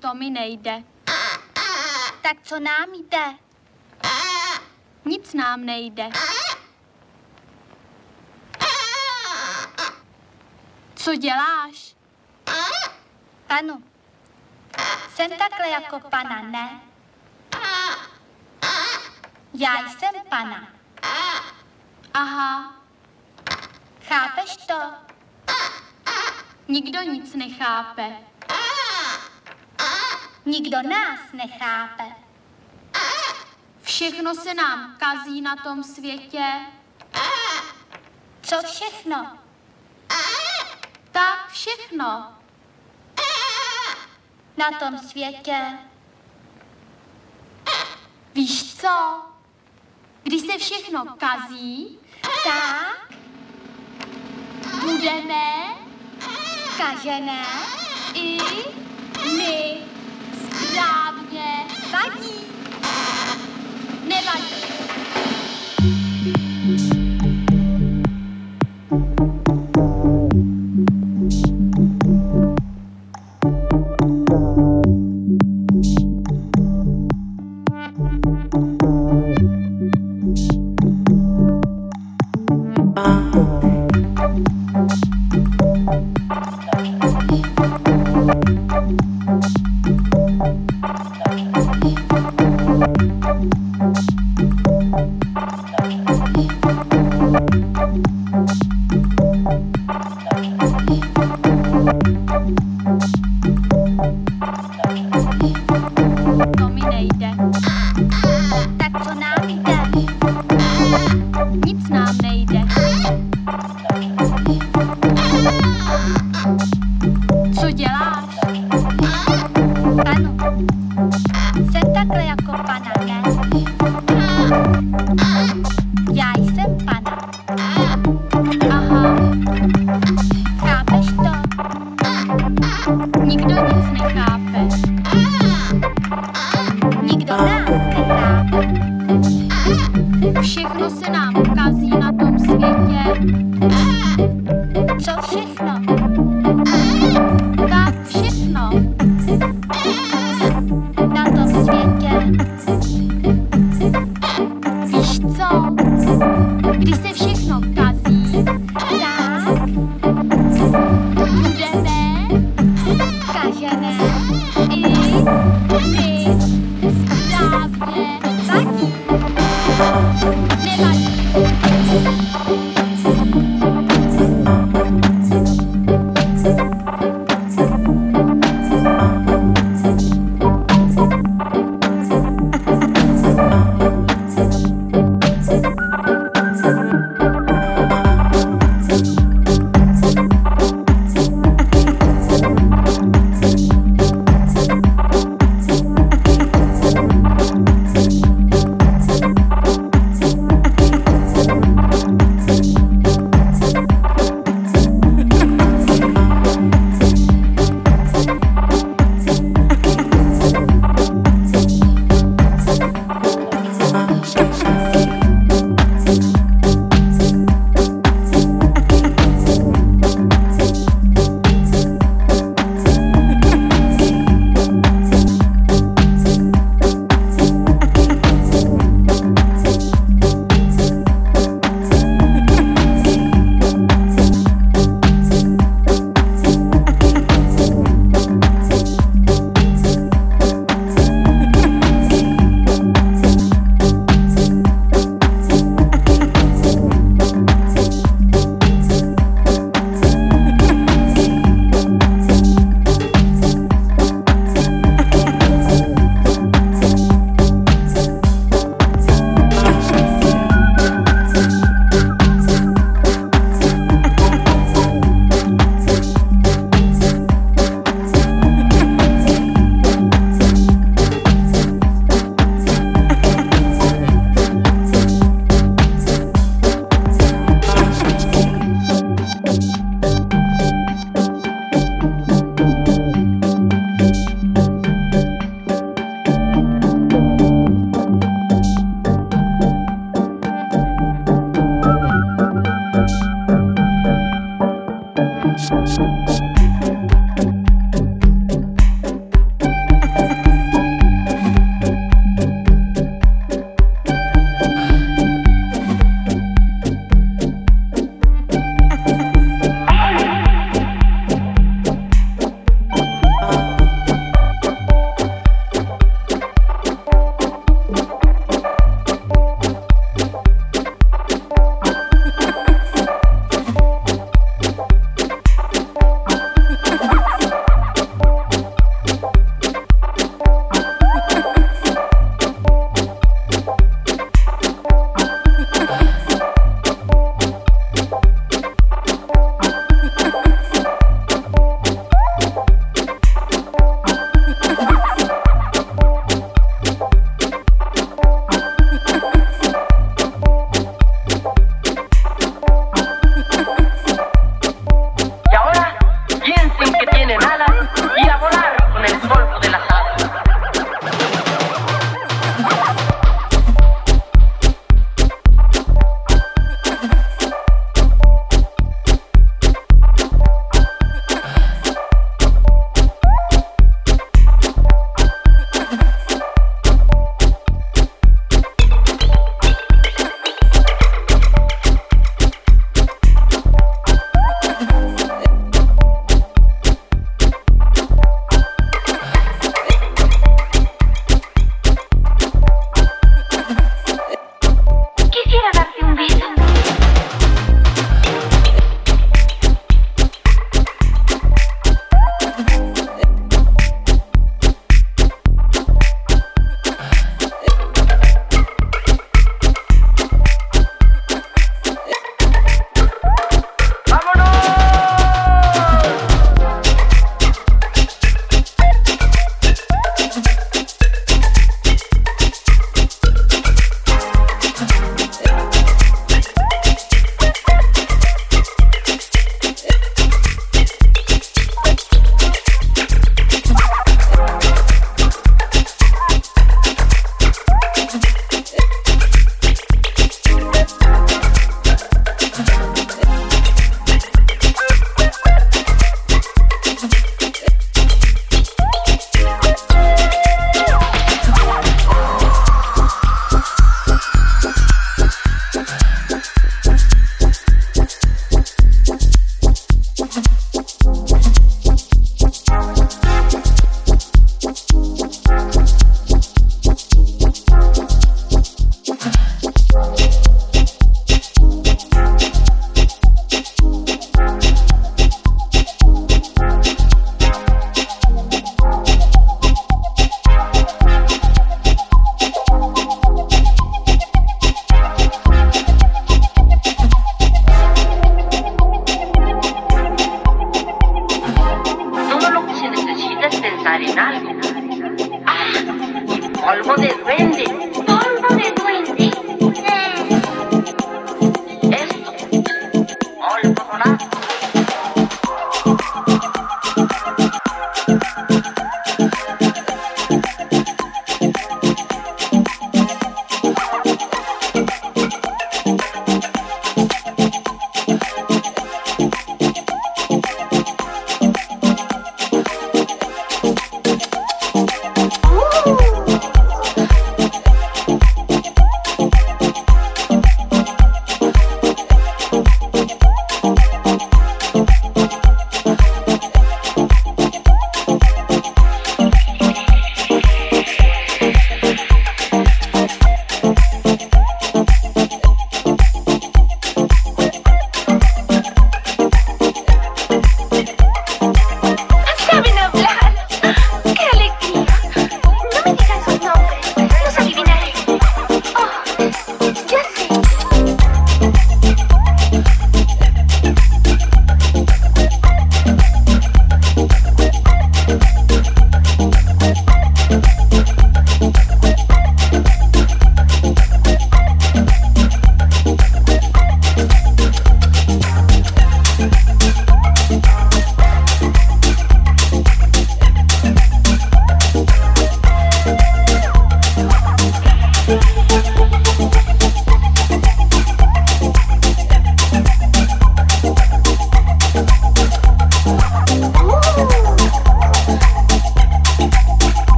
To mi nejde. Tak co nám jde? Nic nám nejde. Co děláš? Panu. Jsem takhle jako pana, ne? Já jsem pana. Aha, Chápeš to? nikdo nic nechápe. Nikdo nás nechápe. Všechno se nám kazí na tom světě. Co všechno? Tak všechno. Na tom světě. Víš co? Když se všechno kazí, Tak, budeme kažené, i my správně vadí. nevadí.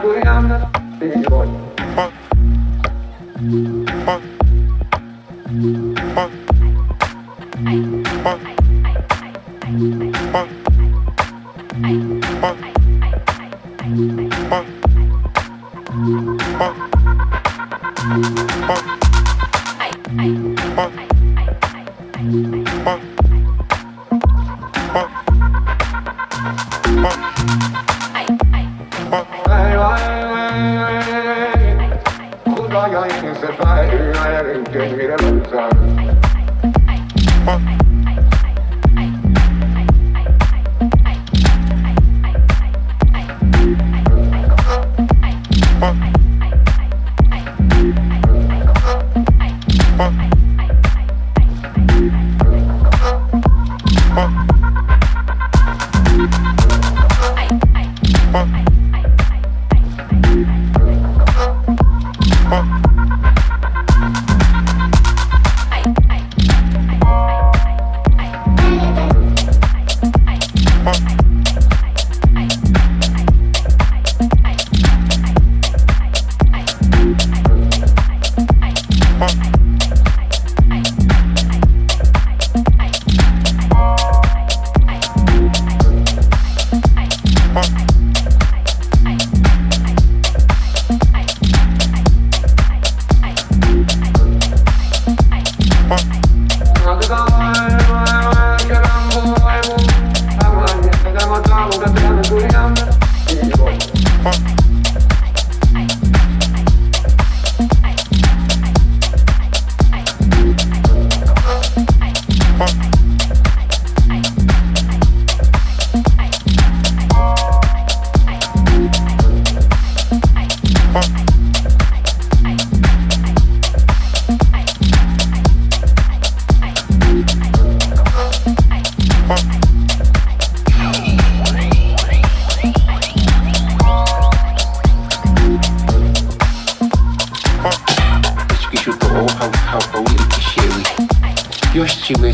I'm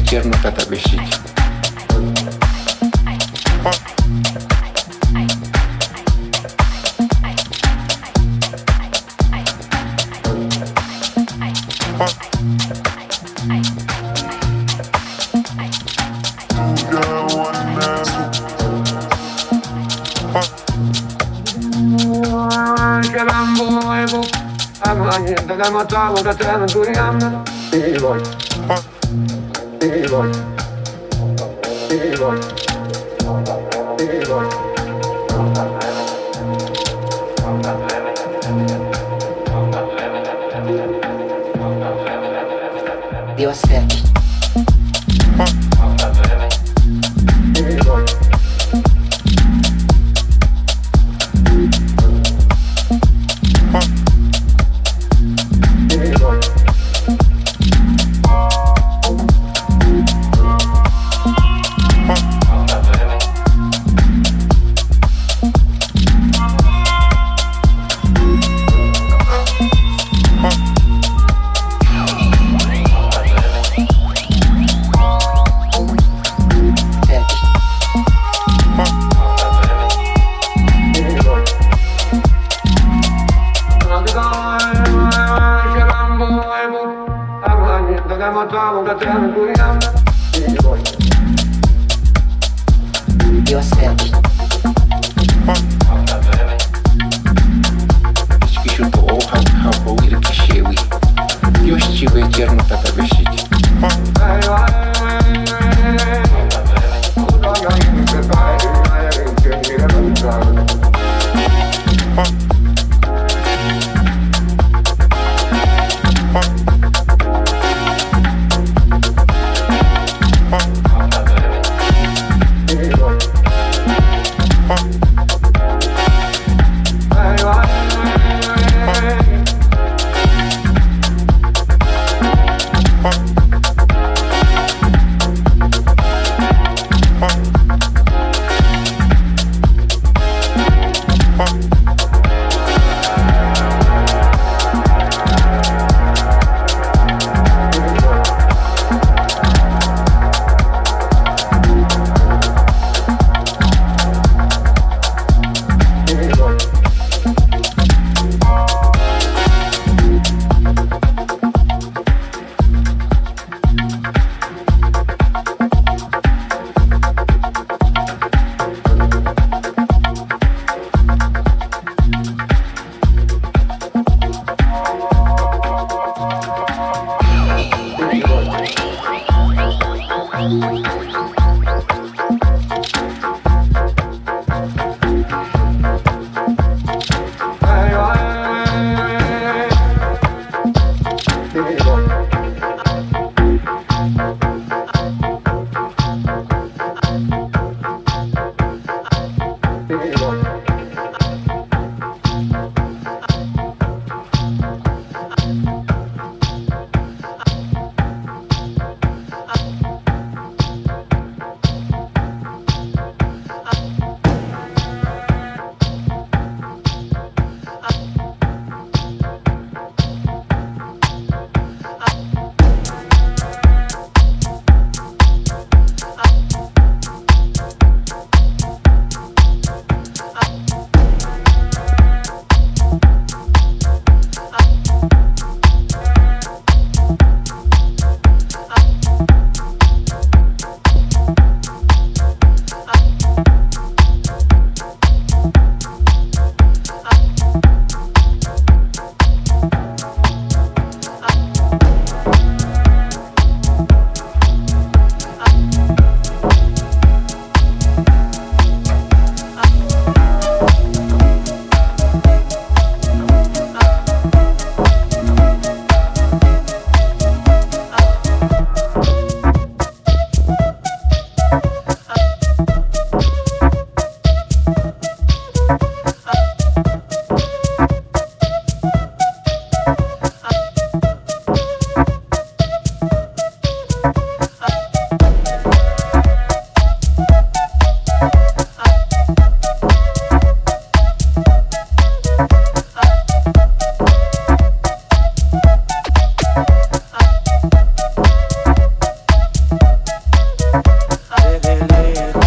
чернота табличить. Ама не да да ма това да трябва да дори амна. И вой. say.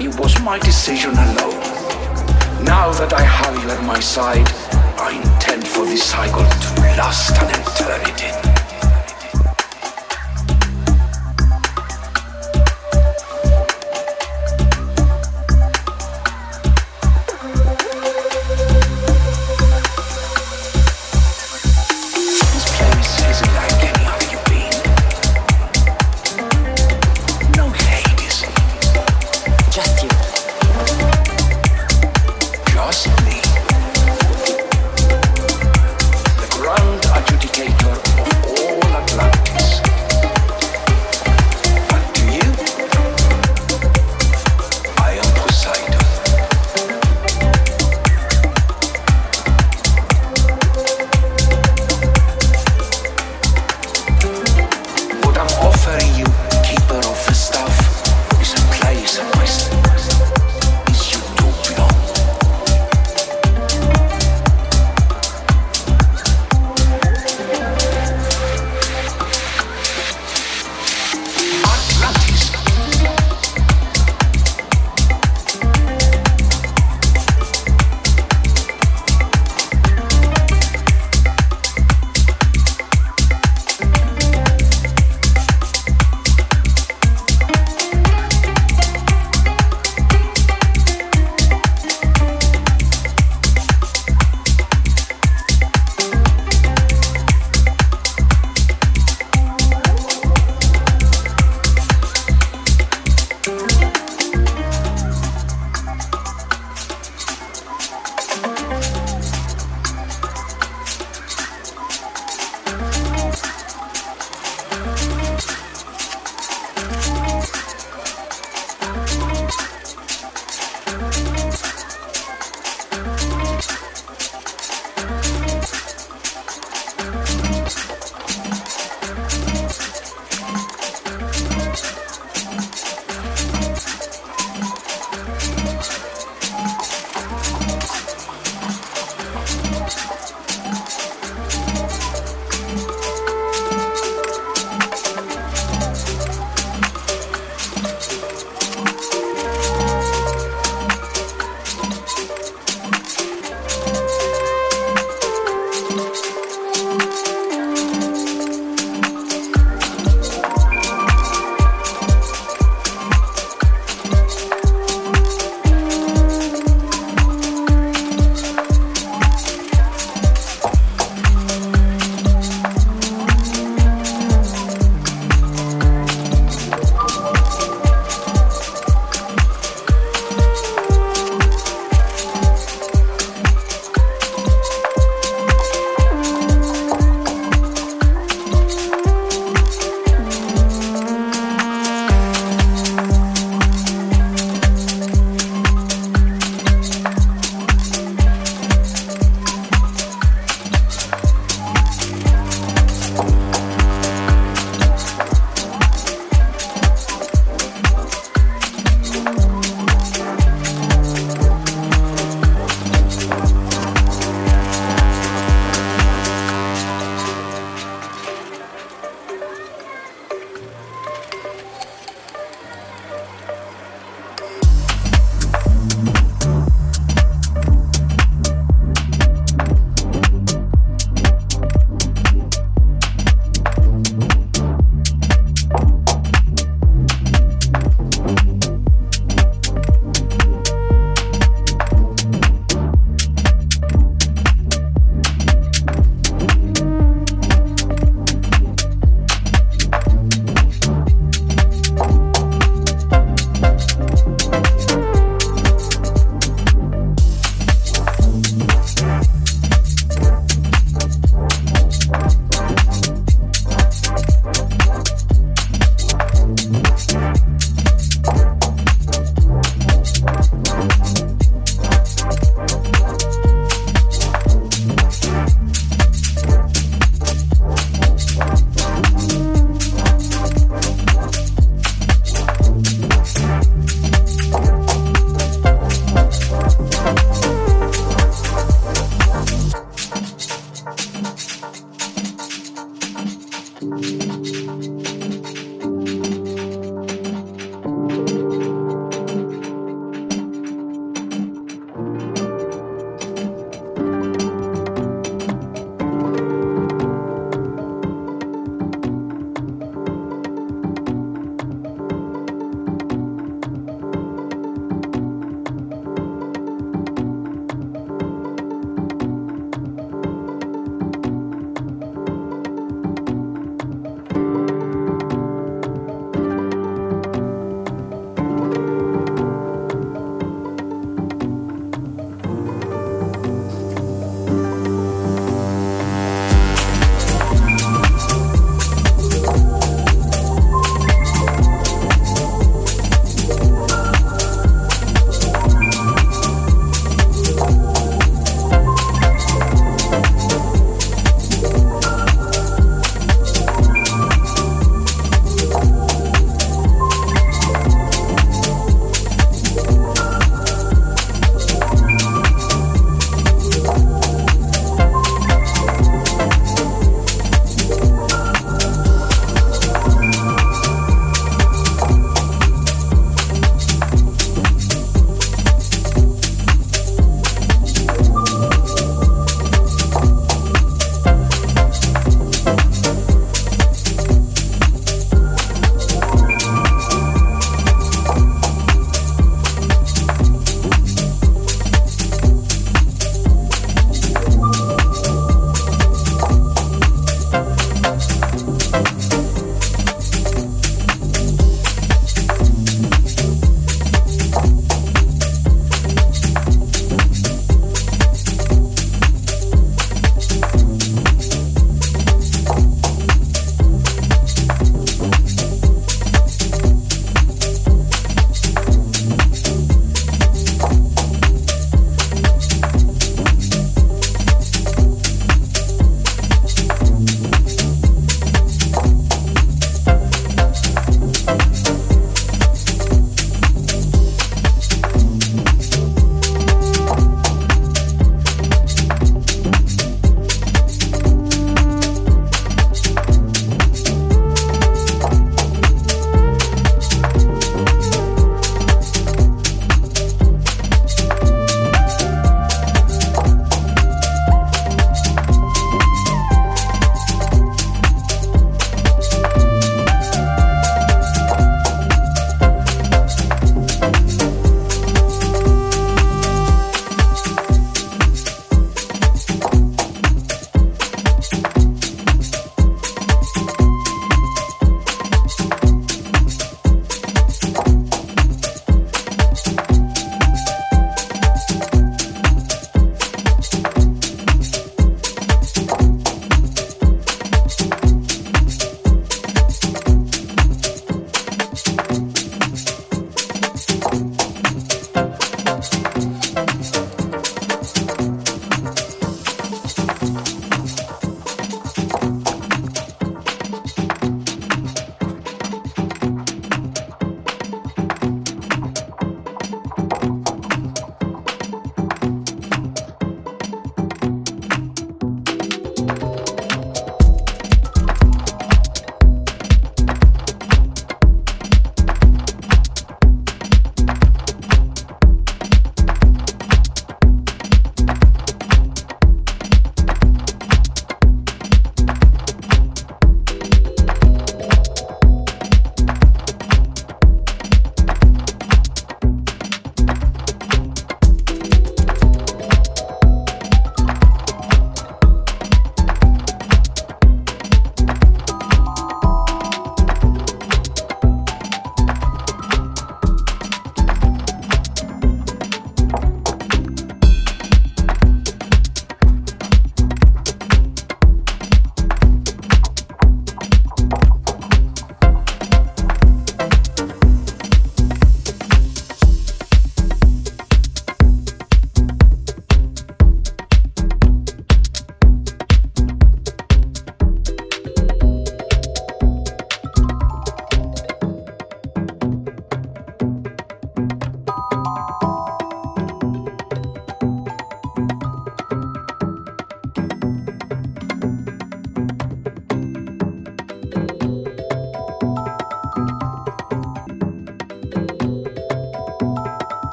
It was my decision alone. Now that I have you at my side, I intend for this cycle to last an eternity.